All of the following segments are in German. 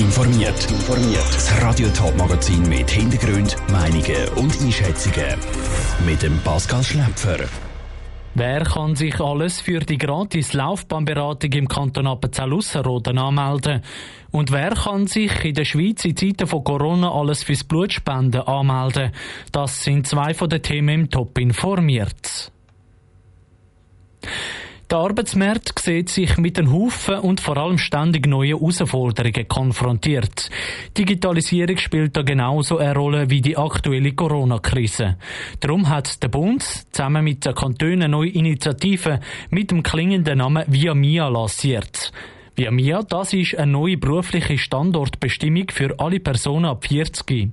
informiert. Das Radio Top Magazin mit Hintergrund, Meinungen und Einschätzungen mit dem Pascal Schläpfer. Wer kann sich alles für die gratis Laufbahnberatung im Kanton Appenzell-Ausserrhoden anmelden? Und wer kann sich in der Schweiz in Zeiten von Corona alles fürs Blutspenden anmelden? Das sind zwei von den Themen im Top informiert. Der Arbeitsmarkt sieht sich mit einem Haufen und vor allem ständig neuen Herausforderungen konfrontiert. Digitalisierung spielt da genauso eine Rolle wie die aktuelle Corona-Krise. Darum hat der Bund zusammen mit den Kantonen neue Initiativen mit dem klingenden Namen Via Mia lanciert. Via Mia, das ist eine neue berufliche Standortbestimmung für alle Personen ab 40.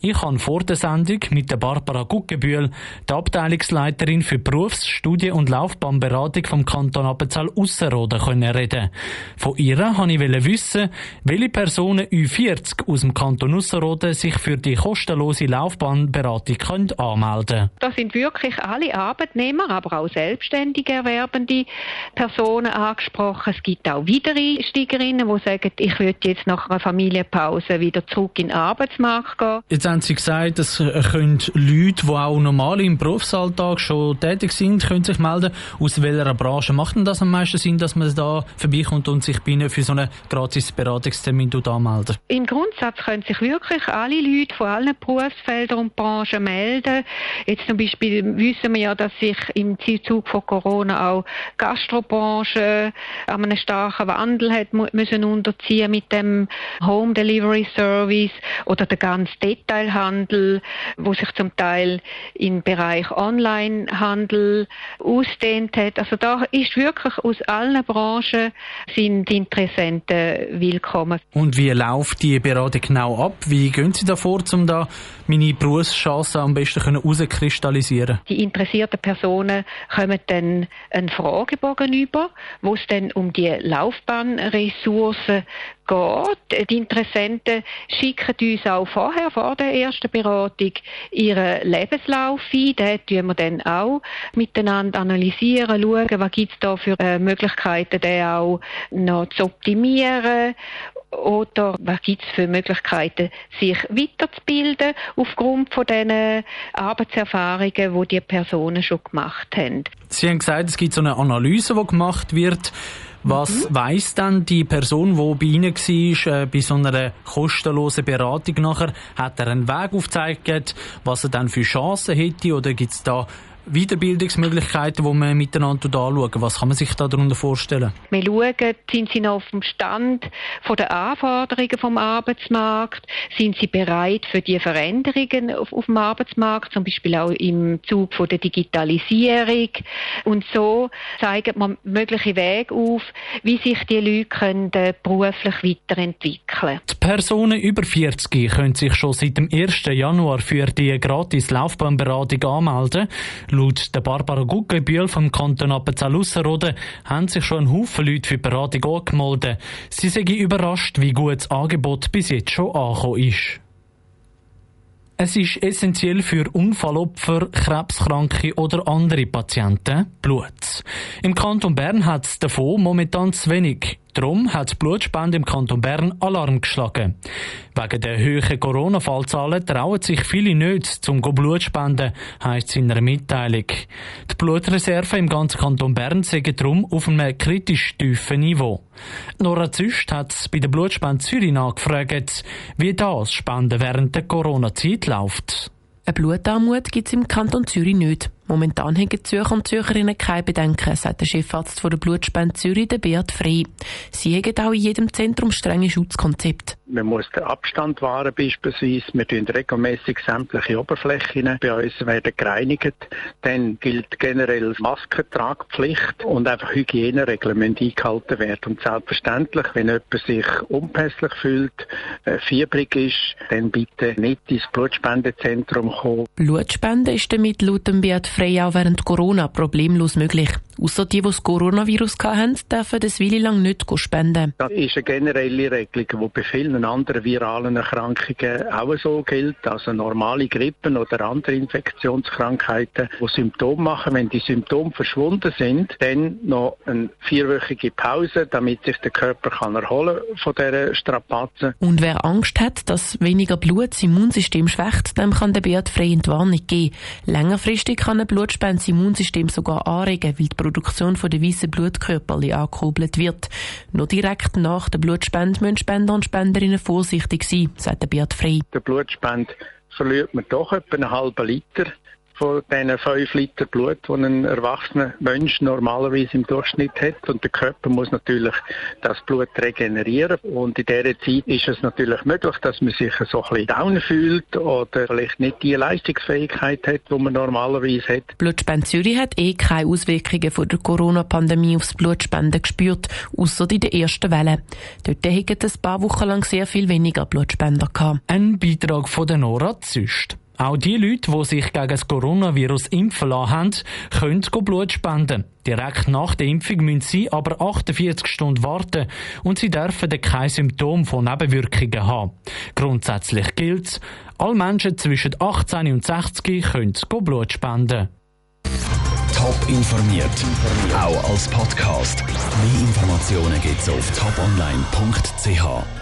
Ich habe vor der Sendung mit der Barbara Guggenbühl, der Abteilungsleiterin für Berufs-, Studien- und Laufbahnberatung vom Kanton Appenzell Ausserrhoden reden. Von ihr wollte ich wissen, welche Personen Ü40 aus dem Kanton Ausserrhoden sich für die kostenlose Laufbahnberatung können anmelden können. Das sind wirklich alle Arbeitnehmer, aber auch selbstständig erwerbende Personen angesprochen. Es gibt auch weitere Einsteigerinnen, die sagen, ich würde jetzt nach einer Familienpause wieder zurück in den Arbeitsmarkt gehen. Jetzt haben Sie gesagt, es können Leute, die auch normal im Berufsalltag schon tätig sind, können sich melden. Aus welcher Branche macht denn das am meisten Sinn, dass man da vorbeikommt und sich bei Ihnen für so einen gratis Beratungstermin anmeldet? Im Grundsatz können sich wirklich alle Leute von allen Berufsfeldern und Branchen melden. Jetzt zum Beispiel wissen wir ja, dass sich im Zug von Corona auch Gastrobranche an einem starken Wandel Handel hat müssen unterziehen mit dem Home Delivery Service oder der ganze Detailhandel, wo sich zum Teil im Bereich Onlinehandel ausdehnt hat. Also da ist wirklich aus allen Branchen sind Interessenten willkommen. Und wie läuft die Beratung genau ab? Wie gehen Sie davor, um da meine Berufschancen am besten herauskristallisieren Die interessierten Personen kommen dann einen Fragebogen über, wo es dann um die Laufbahn Ressourcen geht. Die Interessenten schicken uns auch vorher, vor der ersten Beratung, ihren Lebenslauf ein. Den tun wir dann auch miteinander analysieren, schauen, was gibt es da für äh, Möglichkeiten, den auch noch zu optimieren oder was gibt es für Möglichkeiten, sich weiterzubilden aufgrund von den Arbeitserfahrungen, die die Personen schon gemacht haben. Sie haben gesagt, es gibt so eine Analyse, die gemacht wird. Was mhm. weiss dann die Person, die bei Ihnen war, äh, bei so einer kostenlosen Beratung nachher? Hat er einen Weg aufgezeigt, was er dann für Chancen hätte? Oder gibt es da Weiterbildungsmöglichkeiten, die man miteinander anschauen. Was kann man sich da darunter vorstellen? Wir schauen, sind sie noch auf dem Stand von der Anforderungen vom Arbeitsmarkt? Sind sie bereit für die Veränderungen auf, auf dem Arbeitsmarkt, zum Beispiel auch im Zug von der Digitalisierung? Und so zeigen wir mögliche Wege auf, wie sich die Leute können, äh, beruflich weiterentwickeln können. Die Personen über 40 können sich schon seit dem 1. Januar für die gratis Laufbahnberatung anmelden. Laut der Barbara Guggenbühl vom Kanton Appenzell-Ausserrhoden haben sich schon ein Haufen Leute für die Beratung angemeldet. Sie sind überrascht, wie gut das Angebot bis jetzt schon angekommen ist. Es ist essentiell für Unfallopfer, Krebskranke oder andere Patienten Blut. Im Kanton Bern hat es davon momentan zu wenig. Darum hat die Blutspende im Kanton Bern Alarm geschlagen. Wegen der hohen Corona-Fallzahlen trauen sich viele nicht zum Blut spenden, heisst in einer Mitteilung. Die Blutreserven im ganzen Kanton Bern sind darum auf einem kritisch tiefen Niveau. Nora Züst hat bei der Blutspende Zürich nachgefragt, wie das Spenden während der Corona-Zeit läuft. Eine Blutarmut gibt es im Kanton Zürich nicht. Momentan haben die Zürcher und Zürcherinnen keine Bedenken, sagt der Chefarzt von der Blutspende Zürich, der Beat Frey. Sie haben auch in jedem Zentrum strenge Schutzkonzepte. Man muss den Abstand wahren beispielsweise. Wir tun regelmäßig sämtliche Oberflächen bei uns werden gereinigt. Dann gilt generell Maskentragpflicht und einfach Hygieneregeln müssen eingehalten werden. Und selbstverständlich, wenn jemand sich unpässlich fühlt, äh, fiebrig ist, dann bitte nicht ins Blutspendezentrum kommen. Blutspende ist damit laut dem Beat Frey auch während Corona problemlos möglich. Außer die, die das Coronavirus hatten, dürfen das Weile lang nicht spenden. Das ist eine generelle Regelung, die bei vielen anderen viralen Erkrankungen auch so gilt. Also normale Grippen oder andere Infektionskrankheiten, die Symptome machen. Wenn die Symptome verschwunden sind, dann noch eine vierwöchige Pause, damit sich der Körper kann erholen von dieser Strapazen. Und wer Angst hat, dass weniger Blut das Immunsystem schwächt, dem kann der Beat frei Entwarnung geben. Längerfristig kann ein Blutspende das Immunsystem sogar anregen, weil die Produktion der weißen Blutkörperchen angekurbelt wird. Nur direkt nach der Blutspende müssen Spender und Spenderinnen vorsichtig sein, sagt Beat Frey. Der Blutspende verliert man doch etwa einen halben Liter von diesen 5 Liter Blut, die ein erwachsener Mensch normalerweise im Durchschnitt hat. Und der Körper muss natürlich das Blut regenerieren. Und in dieser Zeit ist es natürlich möglich, dass man sich so ein bisschen down fühlt oder vielleicht nicht die Leistungsfähigkeit hat, die man normalerweise hat. Blutspende Zürich hat eh keine Auswirkungen von der Corona-Pandemie aufs Blutspenden gespürt, außer in der ersten Welle. Dort hatten es ein paar Wochen lang sehr viel weniger Blutspender gehabt. Ein Beitrag von der Nora Züst. Auch die Leute, die sich gegen das Coronavirus impfen lassen haben, können Blut spenden. Direkt nach der Impfung müssen sie aber 48 Stunden warten und sie dürfen dann kein Symptom von Nebenwirkungen haben. Grundsätzlich gilt alle Menschen zwischen 18 und 60 können Blut spenden. Top informiert, auch als Podcast. Mehr Informationen gibt es auf toponline.ch.